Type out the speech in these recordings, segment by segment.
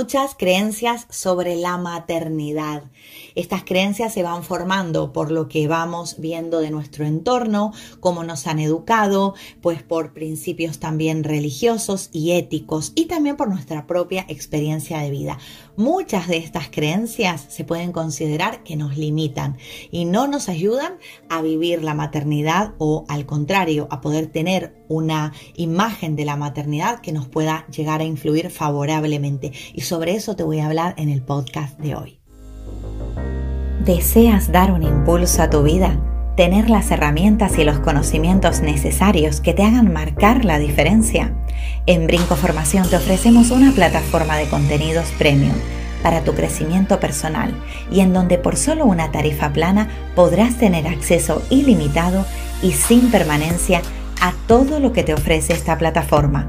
Muchas creencias sobre la maternidad. Estas creencias se van formando por lo que vamos viendo de nuestro entorno, cómo nos han educado, pues por principios también religiosos y éticos y también por nuestra propia experiencia de vida. Muchas de estas creencias se pueden considerar que nos limitan y no nos ayudan a vivir la maternidad o al contrario, a poder tener una imagen de la maternidad que nos pueda llegar a influir favorablemente. Y sobre eso te voy a hablar en el podcast de hoy. ¿Deseas dar un impulso a tu vida? ¿Tener las herramientas y los conocimientos necesarios que te hagan marcar la diferencia? En Brinco Formación te ofrecemos una plataforma de contenidos premium para tu crecimiento personal y en donde por solo una tarifa plana podrás tener acceso ilimitado y sin permanencia a todo lo que te ofrece esta plataforma.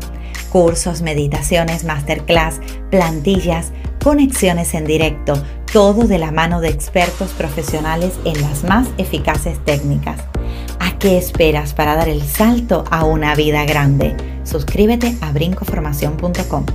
Cursos, meditaciones, masterclass, plantillas, conexiones en directo, todo de la mano de expertos profesionales en las más eficaces técnicas. ¿A qué esperas para dar el salto a una vida grande? Suscríbete a brincoformación.com.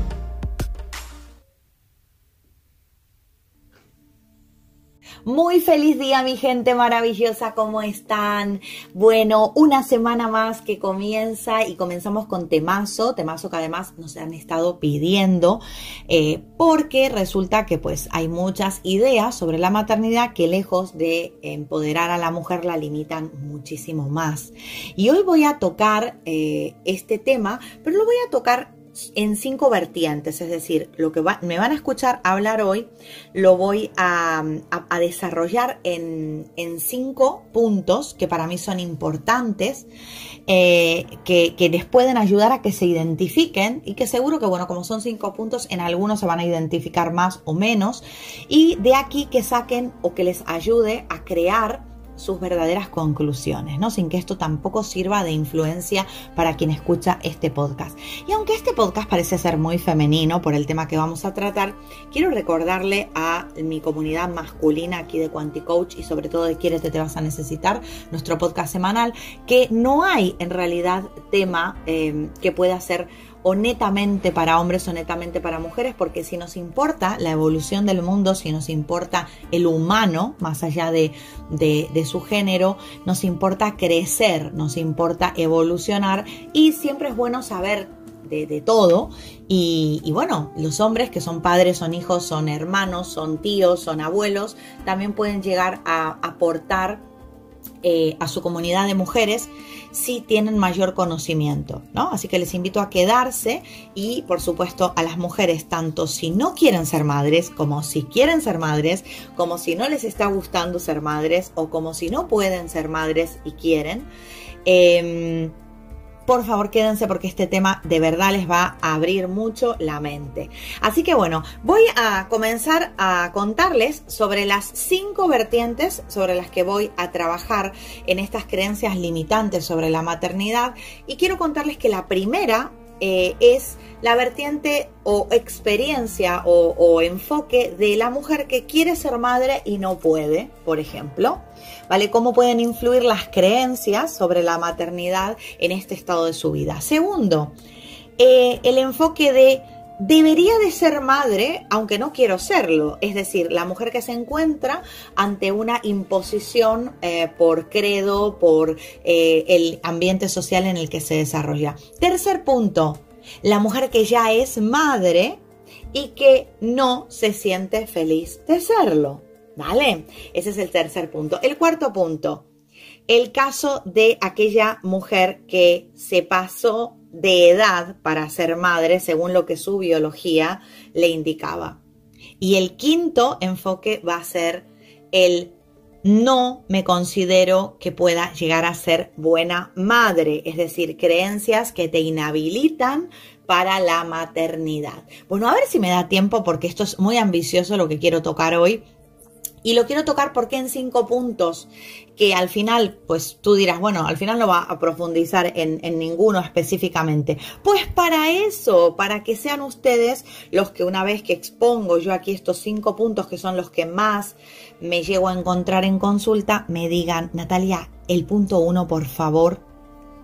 Muy feliz día mi gente maravillosa, ¿cómo están? Bueno, una semana más que comienza y comenzamos con temazo, temazo que además nos han estado pidiendo, eh, porque resulta que pues hay muchas ideas sobre la maternidad que lejos de empoderar a la mujer la limitan muchísimo más. Y hoy voy a tocar eh, este tema, pero lo voy a tocar en cinco vertientes, es decir, lo que me van a escuchar hablar hoy lo voy a, desarrollar en, cinco puntos que para mí son importantes, eh, que, que, les pueden ayudar a que se identifiquen y que seguro que, bueno, como son cinco puntos, en algunos se van a identificar más o menos. Y de aquí que saquen o que les ayude a crear sus verdaderas conclusiones, ¿no? Sin que esto tampoco sirva de influencia para quien escucha este podcast. Y aunque este podcast parece ser muy femenino por el tema que vamos a tratar, quiero recordarle a mi comunidad masculina aquí de Quanticoach y sobre todo de Quieres te vas a necesitar, nuestro podcast semanal, que no hay en realidad tema eh, que pueda ser o netamente para hombres o netamente para mujeres, porque si nos importa la evolución del mundo, si nos importa el humano, más allá de, su género, nos importa crecer, nos importa evolucionar y siempre es bueno saber de, todo. Y, bueno, los hombres que son padres, son hijos, son hermanos, son tíos, son abuelos, también pueden llegar a aportar eh, a su comunidad de mujeres si tienen mayor conocimiento, ¿no? Así que les invito a quedarse y, por supuesto, a las mujeres, tanto si no quieren ser madres, como si quieren ser madres, como si no les está gustando ser madres, o como si no pueden ser madres y quieren. Em, por favor quédense porque este tema de verdad les va a abrir mucho la mente. Así que bueno, voy a comenzar a contarles sobre las cinco vertientes sobre las que voy a trabajar en estas creencias limitantes sobre la maternidad y quiero contarles que la primera eh, es la vertiente o experiencia o, enfoque de la mujer que quiere ser madre y no puede, por ejemplo. ¿Vale? ¿Cómo pueden influir las creencias sobre la maternidad en este estado de su vida? Segundo, eh, el enfoque de debería de ser madre, aunque no quiero serlo. Es decir, la mujer que se encuentra ante una imposición eh, por credo, por eh, el ambiente social en el que se desarrolla. Tercer punto, la mujer que ya es madre y que no se siente feliz de serlo. ¿Vale? Ese es el tercer punto. El cuarto punto, el caso de aquella mujer que se pasó de edad para ser madre según lo que su biología le indicaba. Y el quinto enfoque va a ser el no me considero que pueda llegar a ser buena madre, es decir, creencias que te inhabilitan para la maternidad. Bueno, a ver si me da tiempo porque esto es muy ambicioso lo que quiero tocar hoy. Y lo quiero tocar porque en cinco puntos que al final, pues tú dirás, bueno, al final no va a profundizar en, en, ninguno específicamente. Pues para eso, para que sean ustedes los que una vez que expongo yo aquí estos cinco puntos que son los que más me llego a encontrar en consulta, me digan, Natalia, el punto uno, por favor,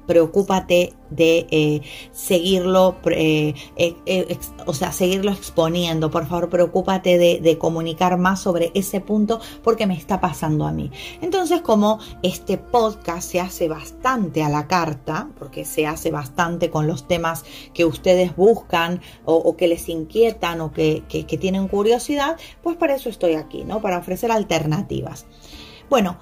preocúpate de eh, seguirlo, eh, eh, o sea, seguirlo exponiendo. Por favor, preocúpate de, comunicar más sobre ese punto porque me está pasando a mí. Entonces, como este podcast se hace bastante a la carta, porque se hace bastante con los temas que ustedes buscan o, que les inquietan o que tienen curiosidad, pues para eso estoy aquí, ¿no? Para ofrecer alternativas. Bueno,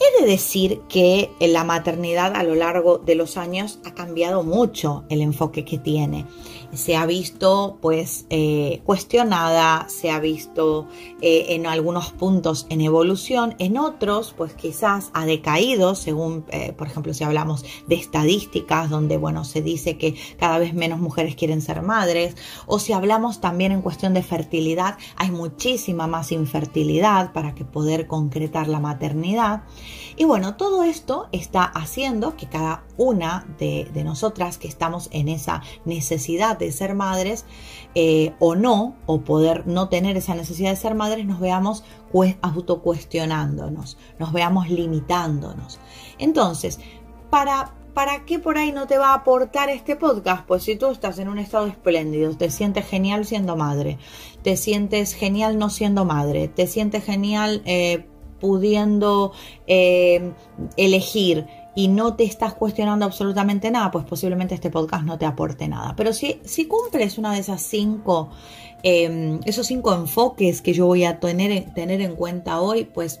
He de decir que la maternidad a lo largo de los años ha cambiado mucho el enfoque que tiene se ha visto pues eh, cuestionada, se ha visto eh, en algunos puntos en evolución, en otros pues quizás ha decaído, según eh, por ejemplo si hablamos de estadísticas donde bueno se dice que cada vez menos mujeres quieren ser madres, o si hablamos también en cuestión de fertilidad, hay muchísima más infertilidad para que poder concretar la maternidad. Y bueno, todo esto está haciendo que cada una de, de nosotras que estamos en esa necesidad de ser madres eh, o no, o poder no tener esa necesidad de ser madres, nos veamos autocuestionándonos, nos veamos limitándonos. Entonces, para, ¿para qué por ahí no te va a aportar este podcast? Pues si tú estás en un estado espléndido, te sientes genial siendo madre, te sientes genial no siendo madre, te sientes genial eh, pudiendo eh, elegir, y no te estás cuestionando absolutamente nada, pues posiblemente este podcast no te aporte nada. Pero si, si cumples una de esas cinco, em, esos cinco enfoques que yo voy a tener, tener en cuenta hoy, pues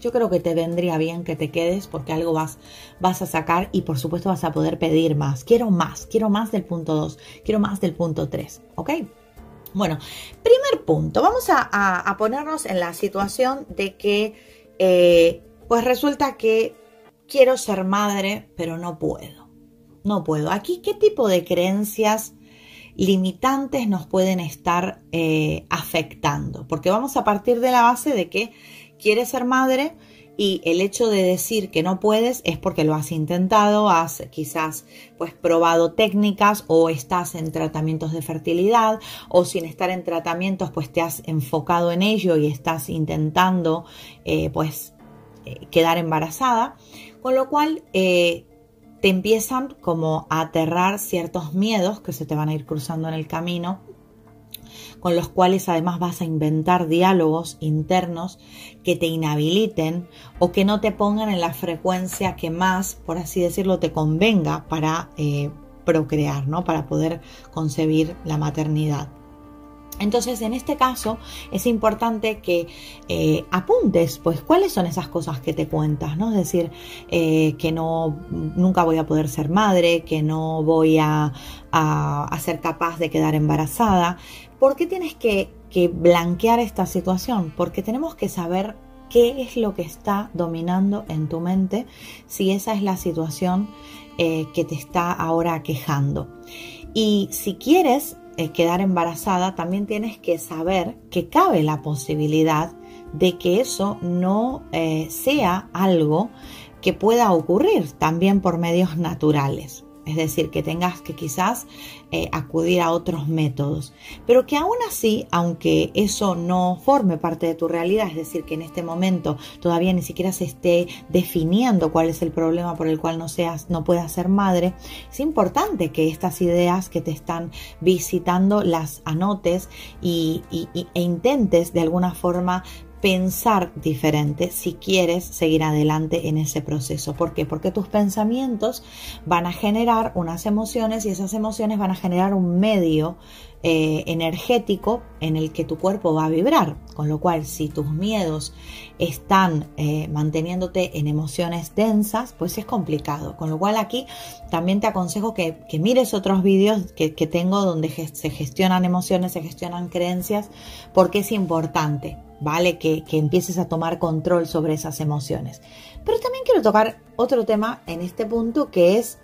yo creo que te vendría bien que te quedes porque algo vas, vas a sacar y por supuesto vas a poder pedir más. Quiero más, quiero más del punto 2, quiero más del punto 3, ¿ok? Bueno, primer punto, vamos a, a, ponernos en la situación de que, eh, pues resulta que quiero ser madre, pero no puedo. No puedo. Aquí, ¿qué tipo de creencias limitantes nos pueden estar eh, afectando? Porque vamos a partir de la base de que quieres ser madre y el hecho de decir que no puedes es porque lo has intentado, has quizás pues probado técnicas o estás en tratamientos de fertilidad o sin estar en tratamientos pues te has enfocado en ello y estás intentando eh, pues eh, quedar embarazada. Con lo cual eh, te empiezan como a aterrar ciertos miedos que se te van a ir cruzando en el camino con los cuales además vas a inventar diálogos internos que te inhabiliten o que no te pongan en la frecuencia que más, por así decirlo, te convenga para eh, procrear, ¿no? Para poder concebir la maternidad. Entonces, en este caso, es importante que eh, apuntes, pues, cuáles son esas cosas que te cuentas, ¿no? Es decir, eh, que no, nunca voy a poder ser madre, que no voy a, ser capaz de quedar embarazada. ¿Por qué tienes que, blanquear esta situación? Porque tenemos que saber qué es lo que está dominando en tu mente si esa es la situación eh, que te está ahora quejando. Y si quieres eh, quedar embarazada, también tienes que saber que cabe la posibilidad de que eso no eh, sea algo que pueda ocurrir también por medios naturales es decir, que tengas que quizás eh, acudir a otros métodos, pero que aún así, aunque eso no forme parte de tu realidad, es decir, que en este momento todavía ni siquiera se esté definiendo cuál es el problema por el cual no seas, no puedas ser madre, es importante que estas ideas que te están visitando las anotes y, e intentes de alguna forma pensar diferente si quieres seguir adelante en ese proceso. ¿Por qué? Porque tus pensamientos van a generar unas emociones y esas emociones van a generar un medio eh, energético en el que tu cuerpo va a vibrar. Con lo cual, si tus miedos están eh, manteniéndote en emociones densas, pues es complicado. Con lo cual aquí también te aconsejo que, mires otros vídeos que, tengo donde se gestionan emociones, se gestionan creencias, porque es importante, ¿vale? Que, empieces a tomar control sobre esas emociones. Pero también quiero tocar otro tema en este punto que es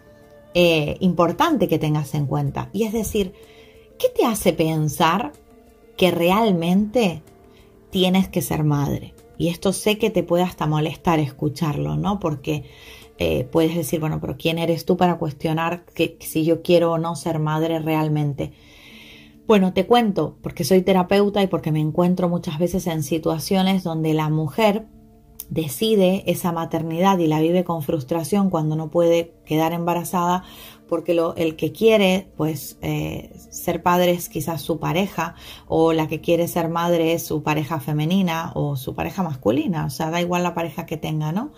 eh, importante que tengas en cuenta. Y es decir, ¿Qué te hace pensar que realmente tienes que ser madre? Y esto sé que te puede hasta molestar escucharlo, ¿no? Porque eh, puedes decir, bueno, pero ¿quién eres tú para cuestionar que, si yo quiero o no ser madre realmente? Bueno, te cuento, porque soy terapeuta y porque me encuentro muchas veces en situaciones donde la mujer decide esa maternidad y la vive con frustración cuando no puede quedar embarazada porque lo, el que quiere pues eh, ser padre es quizás su pareja o la que quiere ser madre es su pareja femenina o su pareja masculina, o sea, da igual la pareja que tenga, ¿no?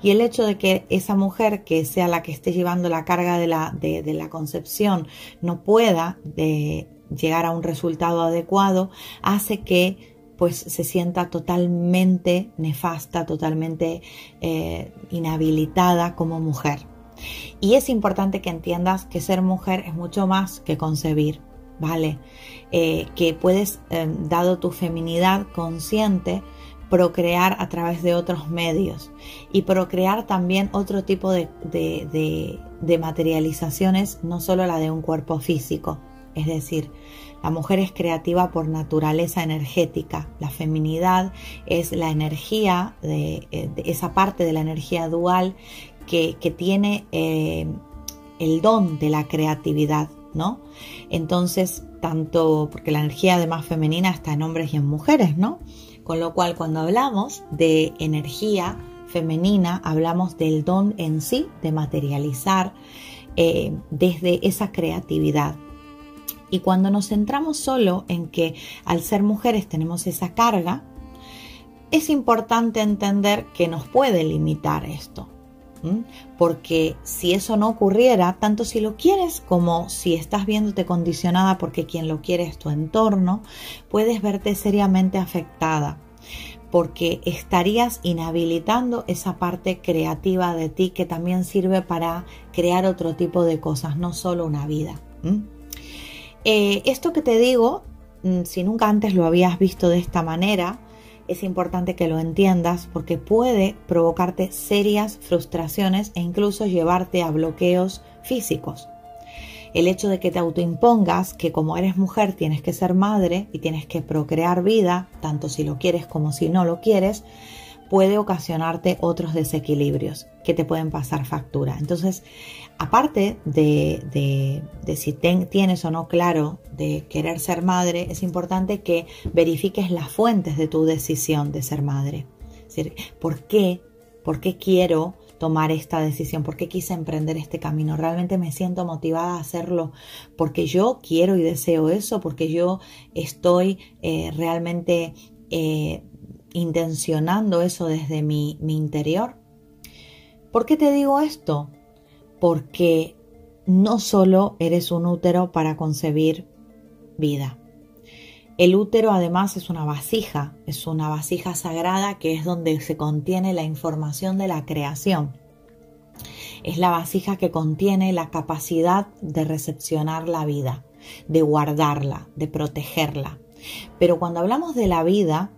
Y el hecho de que esa mujer que sea la que esté llevando la carga de la, concepción no pueda de llegar a un resultado adecuado hace que pues se sienta totalmente nefasta, totalmente eh, inhabilitada como mujer. Y es importante que entiendas que ser mujer es mucho más que concebir, ¿vale? Eh, que puedes, eh, dado tu feminidad consciente, procrear a través de otros medios y procrear también otro tipo de, de materializaciones, no solo la de un cuerpo físico. Es decir, la mujer es creativa por naturaleza energética. La feminidad es la energía, de, eh, esa parte de la energía dual que, tiene eh, el don de la creatividad, ¿no? Entonces, tanto, porque la energía además femenina está en hombres y en mujeres, ¿no? Con lo cual, cuando hablamos de energía femenina, hablamos del don en sí, de materializar eh, desde esa creatividad. Y cuando nos centramos solo en que al ser mujeres tenemos esa carga, es importante entender que nos puede limitar esto. Porque si eso no ocurriera, tanto si lo quieres como si estás viéndote condicionada porque quien lo quiere es tu entorno, puedes verte seriamente afectada porque estarías inhabilitando esa parte creativa de ti que también sirve para crear otro tipo de cosas, no solo una vida. Eh, esto que te digo, mm, si nunca antes lo habías visto de esta manera, es importante que lo entiendas porque puede provocarte serias frustraciones e incluso llevarte a bloqueos físicos. El hecho de que te autoimpongas que como eres mujer tienes que ser madre y tienes que procrear vida, tanto si lo quieres como si no lo quieres, puede ocasionarte otros desequilibrios que te pueden pasar factura. Entonces, aparte de, si tienes o no claro de querer ser madre, es importante que verifiques las fuentes de tu decisión de ser madre. Es decir, ¿por qué? ¿Por qué quiero tomar esta decisión? ¿Por qué quise emprender este camino? ¿Realmente me siento motivada a hacerlo porque yo quiero y deseo eso? ¿Porque yo estoy eh, realmente eh, intencionando eso desde mi, mi interior? ¿Por qué te digo esto? porque no solo eres un útero para concebir vida. El útero además es una vasija, es una vasija sagrada que es donde se contiene la información de la creación. Es la vasija que contiene la capacidad de recepcionar la vida, de guardarla, de protegerla. Pero cuando hablamos de la vida,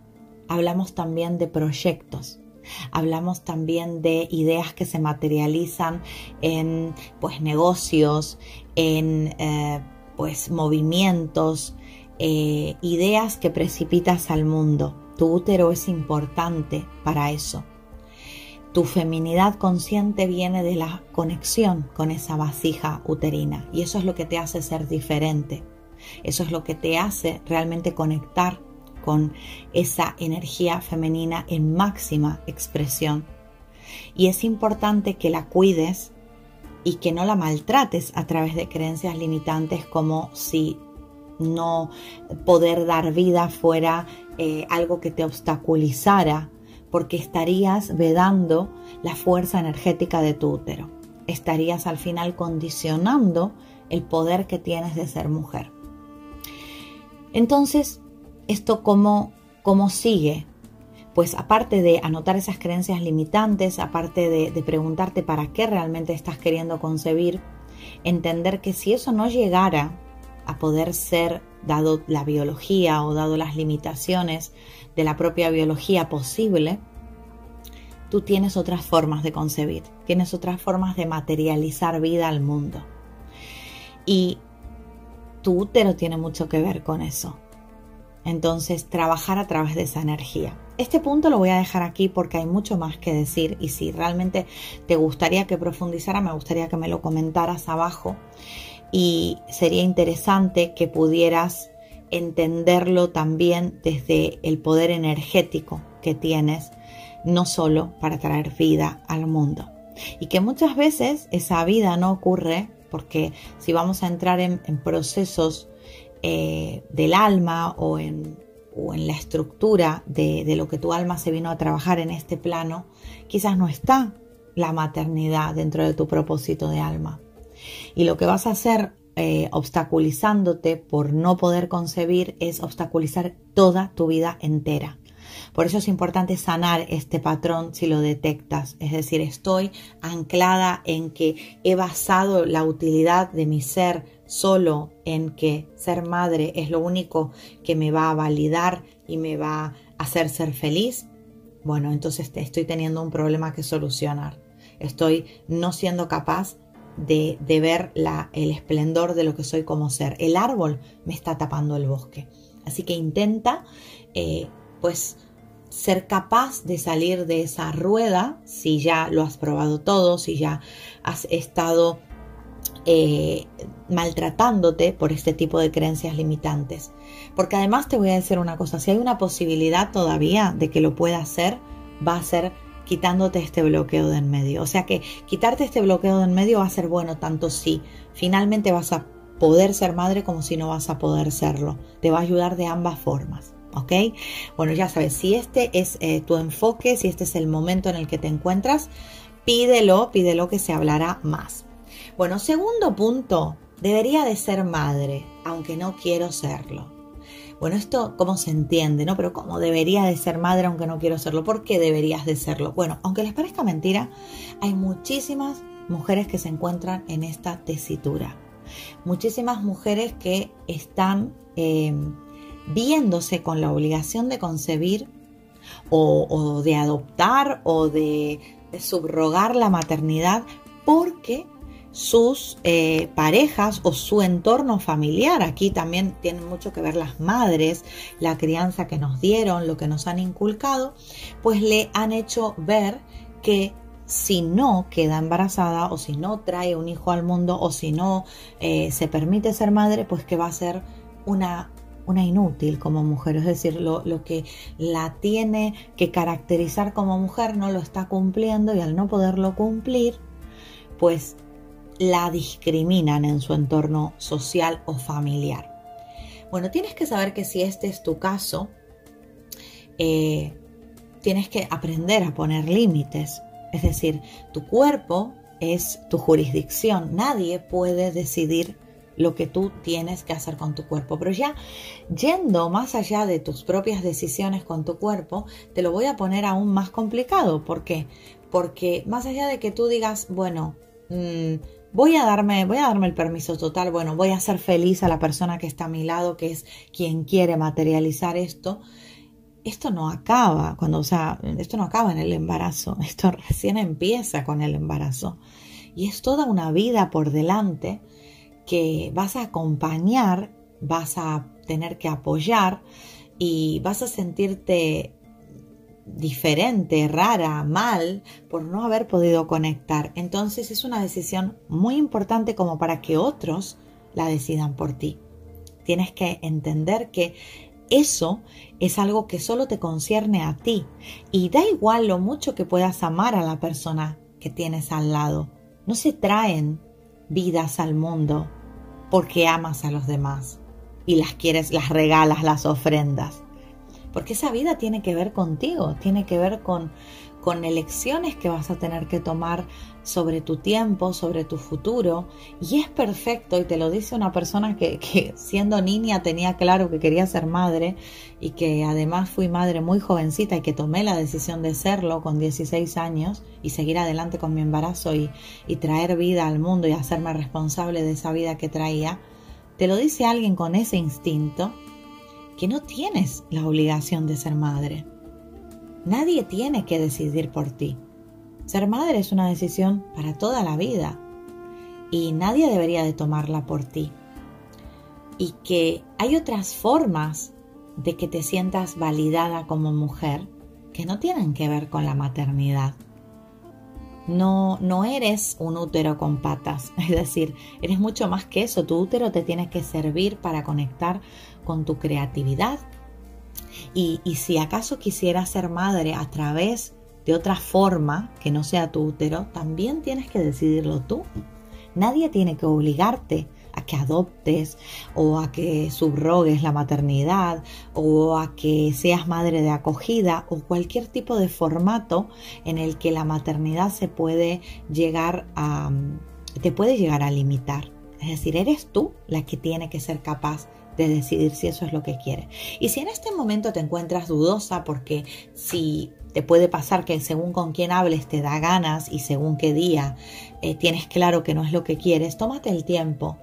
hablamos también de proyectos, Hablamos también de ideas que se materializan en pues negocios, en eh, pues movimientos, eh, ideas que precipitas al mundo. Tu útero es importante para eso. Tu feminidad consciente viene de la conexión con esa vasija uterina y eso es lo que te hace ser diferente. Eso es lo que te hace realmente conectar con esa energía femenina en máxima expresión. Y es importante que la cuides y que no la maltrates a través de creencias limitantes como si no poder dar vida fuera eh, algo que te obstaculizara, porque estarías vedando la fuerza energética de tu útero. Estarías al final condicionando el poder que tienes de ser mujer. Entonces, ¿esto cómo, cómo sigue? Pues aparte de anotar esas creencias limitantes, aparte de, de preguntarte para qué realmente estás queriendo concebir, entender que si eso no llegara a poder ser, dado la biología o dado las limitaciones de la propia biología posible, tú tienes otras formas de concebir, tienes otras formas de materializar vida al mundo. Y tu útero tiene mucho que ver con eso. Entonces, trabajar a través de esa energía. Este punto lo voy a dejar aquí porque hay mucho más que decir y si realmente te gustaría que profundizara, me gustaría que me lo comentaras abajo y sería interesante que pudieras entenderlo también desde el poder energético que tienes, no solo para traer vida al mundo. Y que muchas veces esa vida no ocurre porque si vamos a entrar en, procesos eh, del alma o en, la estructura de, de lo que tu alma se vino a trabajar en este plano, quizás no está la maternidad dentro de tu propósito de alma. Y lo que vas a hacer eh, obstaculizándote por no poder concebir es obstaculizar toda tu vida entera. Por eso es importante sanar este patrón si lo detectas. Es decir, estoy anclada en que he basado la utilidad de mi ser solo en que ser madre es lo único que me va a validar y me va a hacer ser feliz. Bueno, entonces estoy teniendo un problema que solucionar. Estoy no siendo capaz de, ver el esplendor de lo que soy como ser. El árbol me está tapando el bosque. Así que intenta, eh, pues, ser capaz de salir de esa rueda si ya lo has probado todo, si ya has estado eh, maltratándote por este tipo de creencias limitantes. Porque además te voy a decir una cosa, si hay una posibilidad todavía de que lo pueda hacer, va a ser quitándote este bloqueo de en medio. O sea que quitarte este bloqueo de en medio va a ser bueno tanto si finalmente vas a poder ser madre como si no vas a poder serlo. Te va a ayudar de ambas formas. ¿Ok? Bueno, ya sabes, si este es eh, tu enfoque, si este es el momento en el que te encuentras, pídelo, pídelo que se hablará más. Bueno, segundo punto, debería de ser madre, aunque no quiero serlo. Bueno, esto cómo se entiende, ¿no? Pero cómo debería de ser madre aunque no quiero serlo. ¿Por qué deberías de serlo? Bueno, aunque les parezca mentira, hay muchísimas mujeres que se encuentran en esta tesitura. Muchísimas mujeres que están eh, viéndose con la obligación de concebir o, de adoptar o de subrogar la maternidad porque sus eh, parejas o su entorno familiar. Aquí también tienen mucho que ver las madres, la crianza que nos dieron, lo que nos han inculcado, pues le han hecho ver que si no queda embarazada o si no trae un hijo al mundo o si no eh, se permite ser madre, pues que va a ser una una inútil como mujer, es decir, lo, lo, que la tiene que caracterizar como mujer no lo está cumpliendo y al no poderlo cumplir, pues la discriminan en su entorno social o familiar. Bueno, tienes que saber que si este es tu caso, eh, tienes que aprender a poner límites. Es decir, tu cuerpo es tu jurisdicción. Nadie puede decidir lo que tú tienes que hacer con tu cuerpo. Pero ya yendo más allá de tus propias decisiones con tu cuerpo, te lo voy a poner aún más complicado. ¿Por qué? Porque más allá de que tú digas, bueno, mmm, voy a darme, voy a darme el permiso total, bueno, voy a hacer feliz a la persona que está a mi lado, que es quien quiere materializar esto. Esto no acaba cuando, o sea, esto no acaba en el embarazo, esto recién empieza con el embarazo. Y es toda una vida por delante que vas a acompañar, vas a tener que apoyar y vas a sentirte diferente, rara, mal, por no haber podido conectar. Entonces es una decisión muy importante como para que otros la decidan por ti. Tienes que entender que eso es algo que solo te concierne a ti y da igual lo mucho que puedas amar a la persona que tienes al lado. No se traen vidas al mundo porque amas a los demás. y las quieres, las regalas, las ofrendas. Porque esa vida tiene que ver contigo, tiene que ver con, con elecciones que vas a tener que tomar sobre tu tiempo, sobre tu futuro. Y es perfecto, y te lo dice una persona que, que, siendo niña tenía claro que quería ser madre y que además fui madre muy jovencita y que tomé la decisión de serlo con 16 años y seguir adelante con mi embarazo y, y traer vida al mundo y hacerme responsable de esa vida que traía. Te lo dice alguien con ese instinto que no tienes la obligación de ser madre. Nadie tiene que decidir por ti. Ser madre es una decisión para toda la vida y nadie debería de tomarla por ti. Y que hay otras formas de que te sientas validada como mujer que no tienen que ver con la maternidad. No, no eres un útero con patas, es decir, eres mucho más que eso. Tu útero te tiene que servir para conectar con tu creatividad. Y, y si acaso quisieras ser madre a través de otra forma que no sea tu útero, también tienes que decidirlo tú. Nadie tiene que obligarte a que adoptes o a que subrogues la maternidad o a que seas madre de acogida o cualquier tipo de formato en el que la maternidad se puede llegar a te puede llegar a limitar. Es decir, eres tú la que tiene que ser capaz de decidir si eso es lo que quiere. Y si en este momento te encuentras dudosa porque si te puede pasar que según con quién hables te da ganas y según qué día eh, tienes claro que no es lo que quieres, tómate el tiempo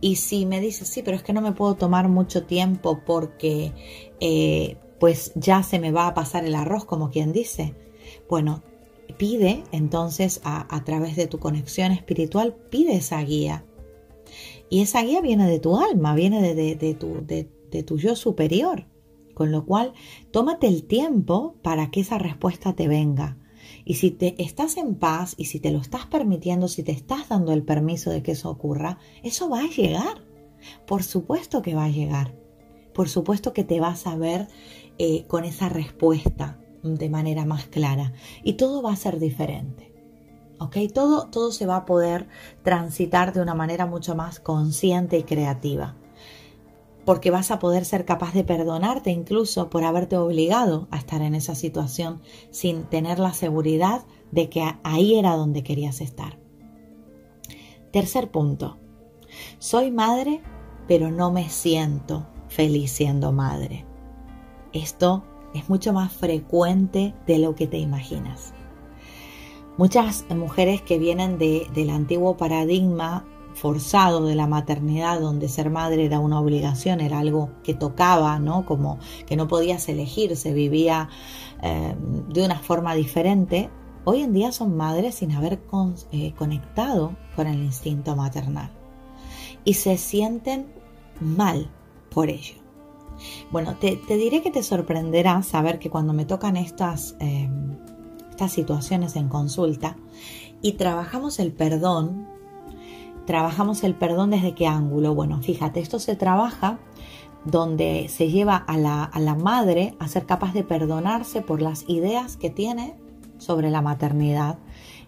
y si me dices, sí, pero es que no me puedo tomar mucho tiempo porque eh, pues ya se me va a pasar el arroz, como quien dice. Bueno, pide entonces a, través de tu conexión espiritual, pide esa guía. Y esa guía viene de tu alma, viene de, tu, yo superior. Con lo cual, tómate el tiempo para que esa respuesta te venga. Y si te estás en paz y si te lo estás permitiendo, si te estás dando el permiso de que eso ocurra, eso va a llegar. Por supuesto que va a llegar. Por supuesto que te vas a ver eh, con esa respuesta de manera más clara. Y todo va a ser diferente. ¿Ok? Todo, todo se va a poder transitar de una manera mucho más consciente y creativa porque vas a poder ser capaz de perdonarte incluso por haberte obligado a estar en esa situación sin tener la seguridad de que ahí era donde querías estar. Tercer punto. Soy madre, pero no me siento feliz siendo madre. Esto es mucho más frecuente de lo que te imaginas. Muchas mujeres que vienen del antiguo paradigma forzado de la maternidad, donde ser madre era una obligación, era algo que tocaba, ¿no? Como que no podías elegir, se vivía eh, de una forma diferente. Hoy en día son madres sin haber eh, conectado con el instinto maternal y se sienten mal por ello. Bueno, te, diré que te sorprenderá saber que cuando me tocan estas, eh, estas situaciones en consulta y trabajamos el perdón, trabajamos el perdón desde qué ángulo. Bueno, fíjate, esto se trabaja donde se lleva a la, a la, madre a ser capaz de perdonarse por las ideas que tiene sobre la maternidad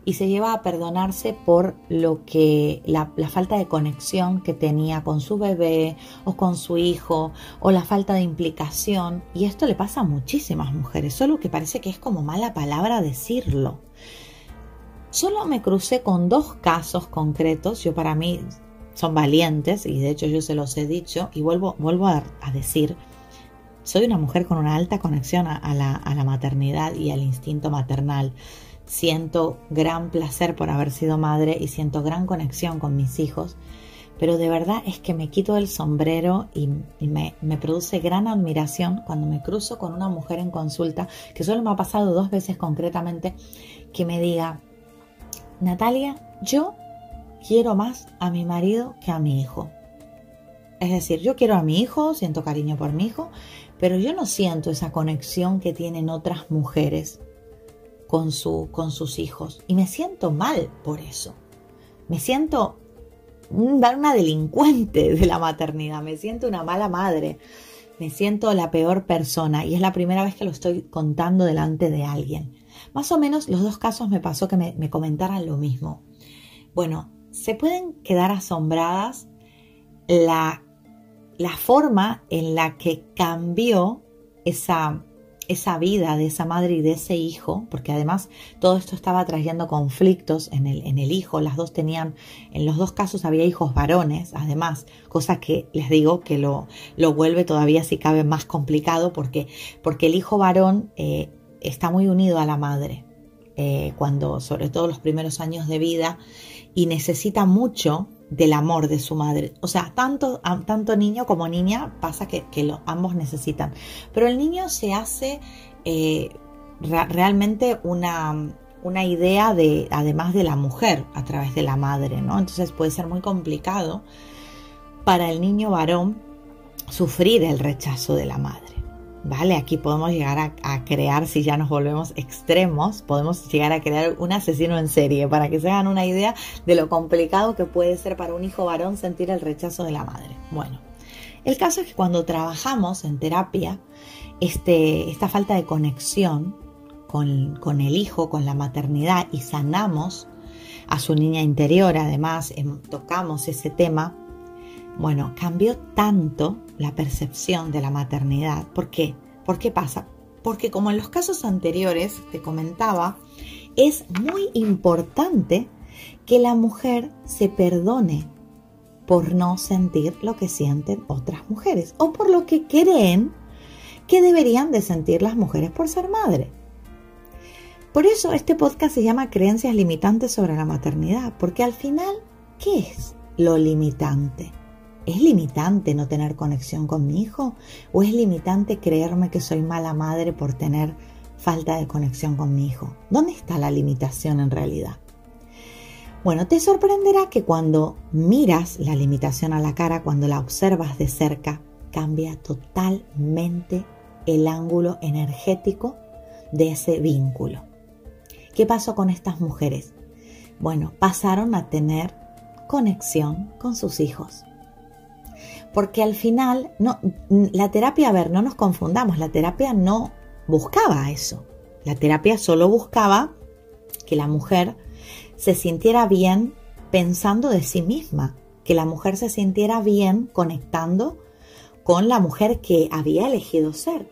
y se lleva a perdonarse por lo que la, falta de conexión que tenía con su bebé o con su hijo o la falta de implicación y esto le pasa a muchísimas mujeres solo que parece que es como mala palabra decirlo Solo me crucé con dos casos concretos, yo para mí son valientes y de hecho yo se los he dicho y vuelvo, vuelvo a, decir, soy una mujer con una alta conexión a, la, a la maternidad y al instinto maternal. Siento gran placer por haber sido madre y siento gran conexión con mis hijos, pero de verdad es que me quito el sombrero y, me, me, produce gran admiración cuando me cruzo con una mujer en consulta, que solo me ha pasado dos veces concretamente, que me diga, Natalia, yo quiero más a mi marido que a mi hijo. Es decir, yo quiero a mi hijo, siento cariño por mi hijo, pero yo no siento esa conexión que tienen otras mujeres con, su, con sus hijos. Y me siento mal por eso. Me siento una delincuente de la maternidad, me siento una mala madre, me siento la peor persona y es la primera vez que lo estoy contando delante de alguien. Más o menos los dos casos me pasó que me, comentaran lo mismo. Bueno, se pueden quedar asombradas la la forma en la que cambió esa, esa vida de esa madre y de ese hijo, porque además todo esto estaba trayendo conflictos en el, en el hijo, las dos tenían, en los dos casos había hijos varones, además, cosa que les digo que lo, lo vuelve todavía si cabe más complicado, porque, porque el hijo varón eh, está muy unido a la madre, eh, cuando, sobre todo los primeros años de vida, y necesita mucho del amor de su madre. O sea, tanto, tanto niño como niña pasa que, ambos necesitan. Pero el niño se hace eh, realmente una, una idea de, además de la mujer, a través de la madre, ¿no? Entonces puede ser muy complicado para el niño varón sufrir el rechazo de la madre. ¿Vale? Aquí podemos llegar a, crear, si ya nos volvemos extremos, podemos llegar a crear un asesino en serie para que se hagan una idea de lo complicado que puede ser para un hijo varón sentir el rechazo de la madre. Bueno, el caso es que cuando trabajamos en terapia, este, esta falta de conexión con, con el hijo, con la maternidad y sanamos a su niña interior, además em, tocamos ese tema, bueno, cambió tanto la percepción de la maternidad. ¿Por qué? ¿Por qué pasa? Porque como en los casos anteriores te comentaba, es muy importante que la mujer se perdone por no sentir lo que sienten otras mujeres o por lo que creen que deberían de sentir las mujeres por ser madre. Por eso este podcast se llama Creencias limitantes sobre la maternidad, porque al final, ¿qué es lo limitante? ¿Es limitante no tener conexión con mi hijo? ¿O es limitante creerme que soy mala madre por tener falta de conexión con mi hijo? ¿Dónde está la limitación en realidad? Bueno, te sorprenderá que cuando miras la limitación a la cara, cuando la observas de cerca, cambia totalmente el ángulo energético de ese vínculo. ¿Qué pasó con estas mujeres? Bueno, pasaron a tener conexión con sus hijos porque al final, la terapia, a ver, no nos confundamos, la terapia no buscaba eso. La terapia solo buscaba que la mujer se sintiera bien pensando de sí misma, que la mujer se sintiera bien conectando con la mujer que había elegido ser.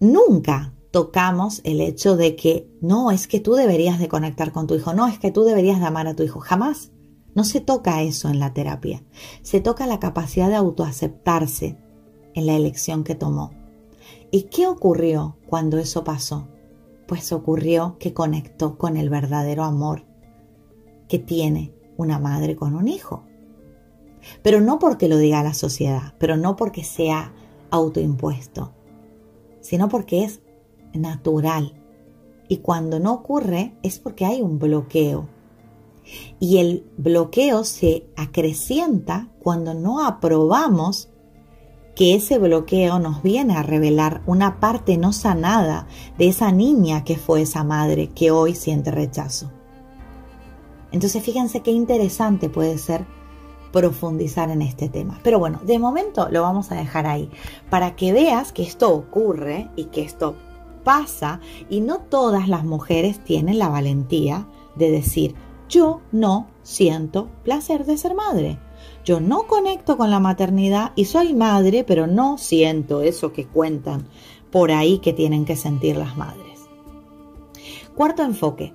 Nunca tocamos el hecho de que no es que tú deberías de conectar con tu hijo, no es que tú deberías de amar a tu hijo, jamás. No se toca eso en la terapia, se toca la capacidad de autoaceptarse en la elección que tomó. ¿Y qué ocurrió cuando eso pasó? Pues ocurrió que conectó con el verdadero amor que tiene una madre con un hijo. Pero no porque lo diga la sociedad, pero no porque sea autoimpuesto, sino porque es natural. Y cuando no ocurre es porque hay un bloqueo y el bloqueo se acrecienta cuando no aprobamos que ese bloqueo nos viene a revelar una parte no sanada de esa niña que fue esa madre que hoy siente rechazo. Entonces fíjense qué interesante puede ser profundizar en este tema. Pero bueno, de momento lo vamos a dejar ahí para que veas que esto ocurre y que esto pasa y no todas las mujeres tienen la valentía de decir, yo no siento placer de ser madre. Yo no conecto con la maternidad y soy madre, pero no siento eso que cuentan por ahí que tienen que sentir las madres. Cuarto enfoque.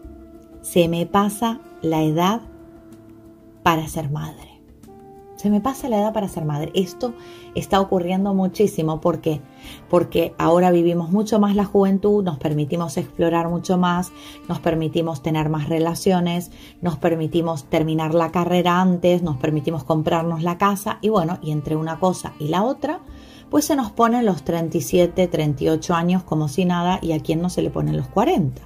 Se me pasa la edad para ser madre se me pasa la edad para ser madre. Esto está ocurriendo muchísimo. ¿Por qué? Porque ahora vivimos mucho más la juventud, nos permitimos explorar mucho más, nos permitimos tener más relaciones, nos permitimos terminar la carrera antes, nos permitimos comprarnos la casa y bueno, y entre una cosa y la otra, pues se nos ponen los 37, 38 años como si nada y a quien no se le ponen los 40.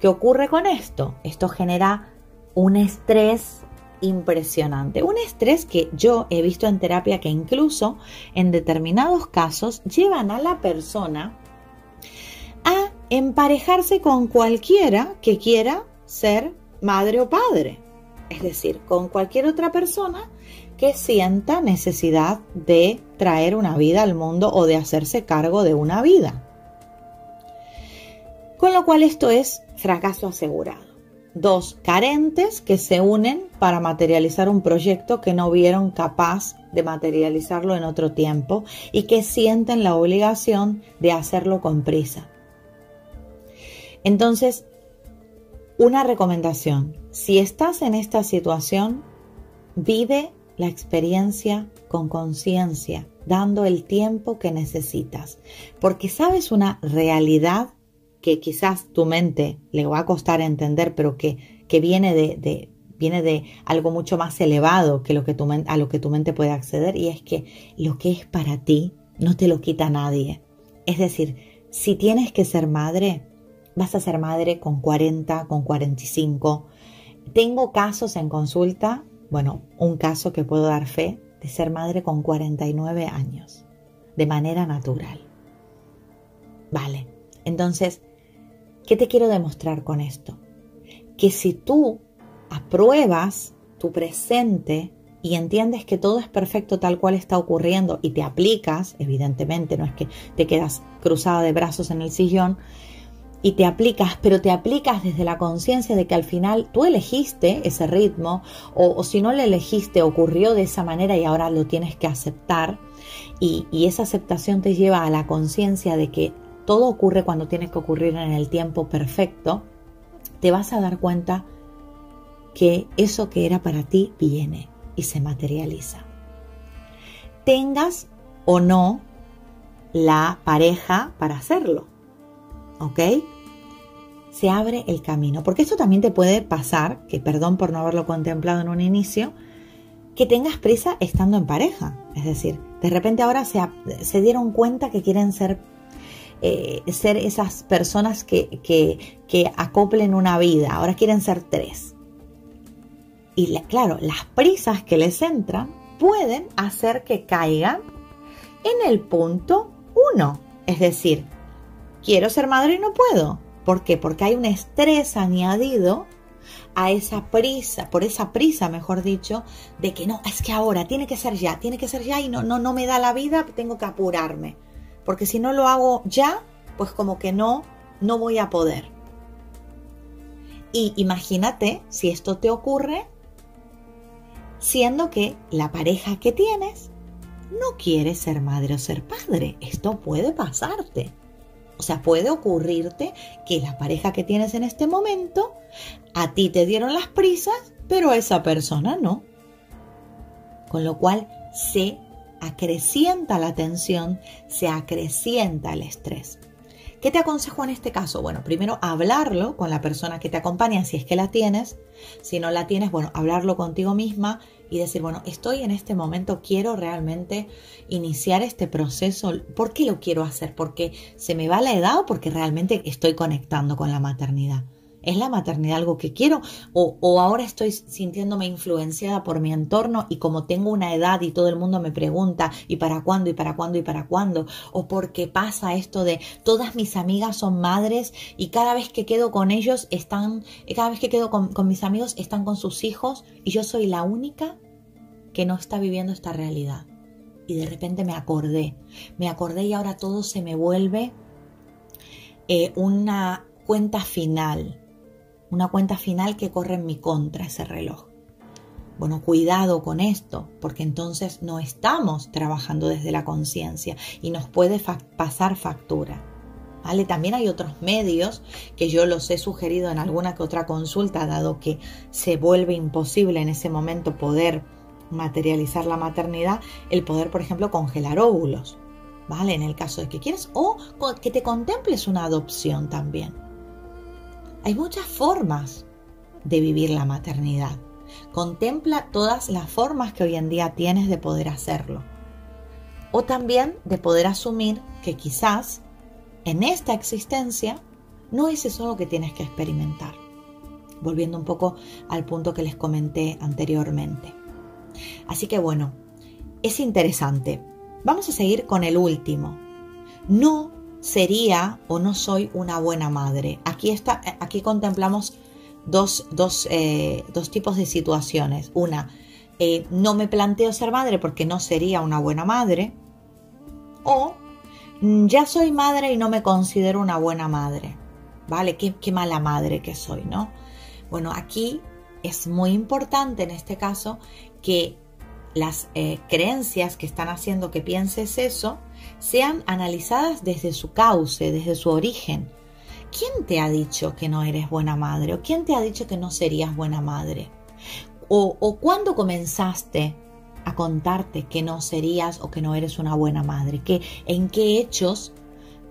¿Qué ocurre con esto? Esto genera un estrés impresionante. Un estrés que yo he visto en terapia que incluso en determinados casos llevan a la persona a emparejarse con cualquiera que quiera ser madre o padre. Es decir, con cualquier otra persona que sienta necesidad de traer una vida al mundo o de hacerse cargo de una vida. Con lo cual esto es fracaso asegurado. Dos carentes que se unen para materializar un proyecto que no vieron capaz de materializarlo en otro tiempo y que sienten la obligación de hacerlo con prisa. Entonces, una recomendación, si estás en esta situación, vive la experiencia con conciencia, dando el tiempo que necesitas, porque sabes una realidad que quizás tu mente le va a costar entender, pero que, que viene, de, viene de algo mucho más elevado que, lo que tu, a lo que tu mente puede acceder, y es que lo que es para ti no te lo quita nadie. Es decir, si tienes que ser madre, vas a ser madre con 40, con 45. Tengo casos en consulta, bueno, un caso que puedo dar fe de ser madre con 49 años, de manera natural. Vale, entonces ¿Qué te quiero demostrar con esto? Que si tú apruebas tu presente y entiendes que todo es perfecto tal cual está ocurriendo y te aplicas, evidentemente, no es que te quedas cruzada de brazos en el sillón, y te aplicas, pero te aplicas desde la conciencia de que al final tú elegiste ese ritmo o, si no lo elegiste ocurrió de esa manera y ahora lo tienes que aceptar y esa aceptación te lleva a la conciencia de que todo ocurre cuando tiene que ocurrir en el tiempo perfecto, te vas a dar cuenta que eso que era para ti viene y se materializa. Tengas o no la pareja para hacerlo, ¿ok? Se abre el camino, porque esto también te puede pasar, que perdón por no haberlo contemplado en un inicio, que tengas prisa estando en pareja. Es decir, de repente ahora se, se dieron cuenta que quieren ser eh, ser esas personas que, que, acoplen una vida. Ahora quieren ser tres. Y claro, las prisas que les entran pueden hacer que caigan en el punto uno. Es decir, quiero ser madre y no puedo. ¿Por qué? Porque hay un estrés añadido a esa prisa, por esa prisa, mejor dicho, de que no, es que ahora tiene que ser ya, tiene que ser ya y no, no, no me da la vida, tengo que apurarme porque si no lo hago ya, pues como que no, no voy a poder. Y imagínate si esto te ocurre siendo que la pareja que tienes no quiere ser madre o ser padre. Esto puede pasarte. O sea, puede ocurrirte que la pareja que tienes en este momento, a ti te dieron las prisas, pero a esa persona no. Con lo cual, sé acrecienta la tensión, se acrecienta el estrés. ¿Qué te aconsejo en este caso? Bueno, primero hablarlo con la persona que te acompaña, si es que la tienes. Si no la tienes, bueno, hablarlo contigo misma y decir, bueno, estoy en este momento, quiero realmente iniciar este proceso. ¿Por qué lo quiero hacer? ¿Porque se me va la edad o porque realmente estoy conectando con la maternidad? ¿Es la maternidad algo que quiero? O, ahora estoy sintiéndome influenciada por mi entorno y como tengo una edad y todo el mundo me pregunta ¿y para cuándo? ¿y para cuándo? ¿y para cuándo? O porque pasa esto de todas mis amigas son madres y cada vez que quedo con ellos están, cada vez que quedo con, con mis amigos están con sus hijos y yo soy la única que no está viviendo esta realidad. Y de repente me acordé, me acordé y ahora todo se me vuelve eh, una cuenta final una cuenta final que corre en mi contra ese reloj. Bueno, cuidado con esto, porque entonces no estamos trabajando desde la conciencia y nos puede pasar factura. ¿Vale? También hay otros medios que yo los he sugerido en alguna que otra consulta, dado que se vuelve imposible en ese momento poder materializar la maternidad, el poder, por ejemplo, congelar óvulos, ¿vale? En el caso de que quieras, o que te contemples una adopción también. Hay muchas formas de vivir la maternidad. Contempla todas las formas que hoy en día tienes de poder hacerlo. O también de poder asumir que quizás en esta existencia no es eso lo que tienes que experimentar. Volviendo un poco al punto que les comenté anteriormente. Así que bueno, es interesante. Vamos a seguir con el último. No sería o no soy una buena madre. Aquí, está, aquí contemplamos dos, eh, dos, tipos de situaciones. Una, eh, no me planteo ser madre porque no sería una buena madre. O mm, ya soy madre y no me considero una buena madre. ¿Vale? Qué, qué mala madre que soy, ¿no? Bueno, aquí es muy importante en este caso que las eh, creencias que están haciendo que pienses eso sean analizadas desde su cauce, desde su origen. ¿Quién te ha dicho que no eres buena madre? ¿O quién te ha dicho que no serías buena madre? ¿O, o cuándo comenzaste a contarte que no serías o que no eres una buena madre? ¿Que, ¿En qué hechos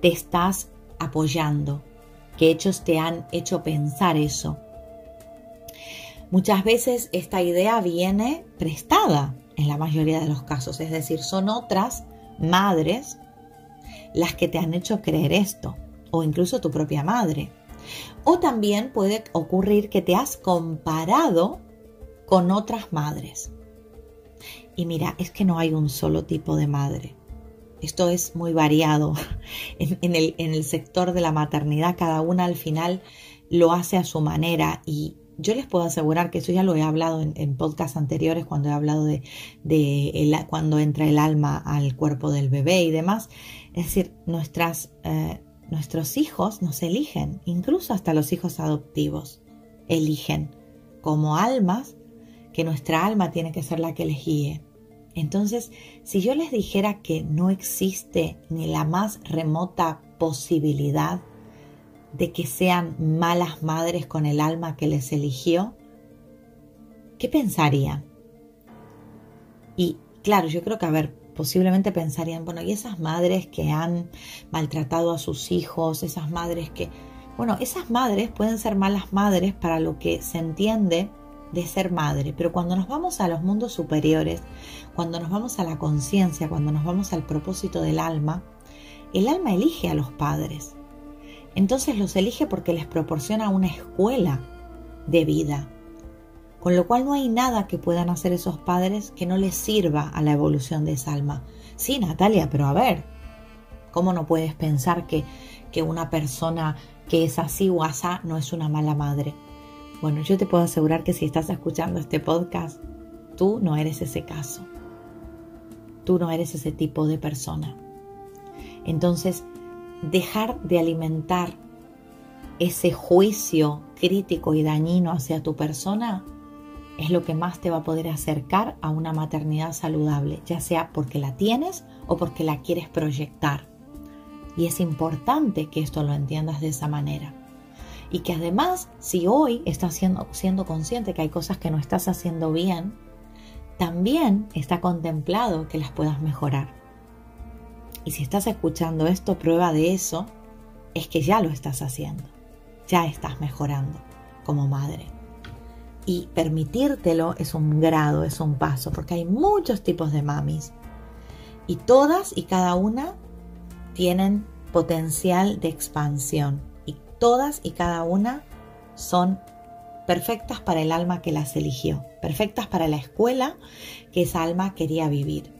te estás apoyando? ¿Qué hechos te han hecho pensar eso? Muchas veces esta idea viene prestada en la mayoría de los casos, es decir, son otras madres las que te han hecho creer esto, o incluso tu propia madre. O también puede ocurrir que te has comparado con otras madres. Y mira, es que no hay un solo tipo de madre. Esto es muy variado. En, el, en el sector de la maternidad, cada una al final lo hace a su manera y yo les puedo asegurar que eso ya lo he hablado en, podcasts anteriores cuando he hablado de, cuando entra el alma al cuerpo del bebé y demás. Es decir, nuestras, eh, nuestros hijos nos eligen, incluso hasta los hijos adoptivos eligen como almas que nuestra alma tiene que ser la que les guíe. Entonces, si yo les dijera que no existe ni la más remota posibilidad de que sean malas madres con el alma que les eligió, ¿qué pensarían? Y claro, yo creo que, a ver, posiblemente pensarían, bueno, y esas madres que han maltratado a sus hijos, esas madres que, bueno, esas madres pueden ser malas madres para lo que se entiende de ser madre, pero cuando nos vamos a los mundos superiores, cuando nos vamos a la conciencia, cuando nos vamos al propósito del alma, el alma elige a los padres entonces los elige porque les proporciona una escuela de vida. Con lo cual no hay nada que puedan hacer esos padres que no les sirva a la evolución de esa alma. Sí, Natalia, pero a ver, ¿cómo no puedes pensar que, que una persona que es así o asá no es una mala madre? Bueno, yo te puedo asegurar que si estás escuchando este podcast, tú no eres ese caso. Tú no eres ese tipo de persona. Entonces, dejar de alimentar ese juicio crítico y dañino hacia tu persona es lo que más te va a poder acercar a una maternidad saludable, ya sea porque la tienes o porque la quieres proyectar. Y es importante que esto lo entiendas de esa manera. Y que además, si hoy estás siendo, consciente que hay cosas que no estás haciendo bien, también está contemplado que las puedas mejorar. Y si estás escuchando esto, prueba de eso es que ya lo estás haciendo, ya estás mejorando como madre. Y permitírtelo es un grado, es un paso, porque hay muchos tipos de mamis. Y todas y cada una tienen potencial de expansión. Y todas y cada una son perfectas para el alma que las eligió, perfectas para la escuela que esa alma quería vivir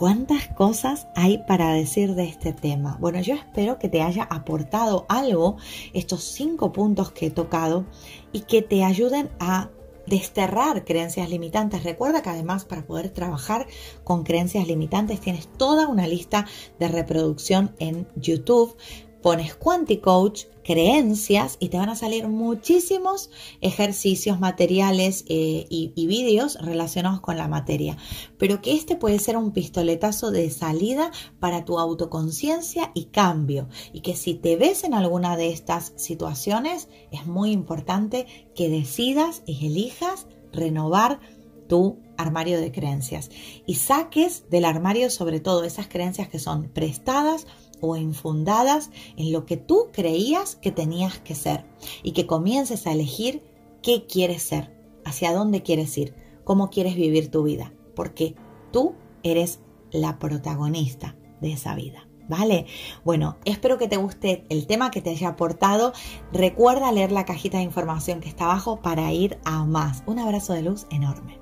cuántas cosas hay para decir de este tema. Bueno, yo espero que te haya aportado algo estos cinco puntos que he tocado y que te ayuden a desterrar creencias limitantes. Recuerda que además para poder trabajar con creencias limitantes tienes toda una lista de reproducción en YouTube pones Quanticoach, creencias y te van a salir muchísimos ejercicios, materiales eh, y, y vídeos relacionados con la materia. Pero que este puede ser un pistoletazo de salida para tu autoconciencia y cambio. Y que si te ves en alguna de estas situaciones, es muy importante que decidas y elijas renovar tu armario de creencias y saques del armario sobre todo esas creencias que son prestadas o infundadas en lo que tú creías que tenías que ser y que comiences a elegir qué quieres ser, hacia dónde quieres ir, cómo quieres vivir tu vida, porque tú eres la protagonista de esa vida. ¿Vale? Bueno, espero que te guste el tema que te haya aportado. Recuerda leer la cajita de información que está abajo para ir a más. Un abrazo de luz enorme.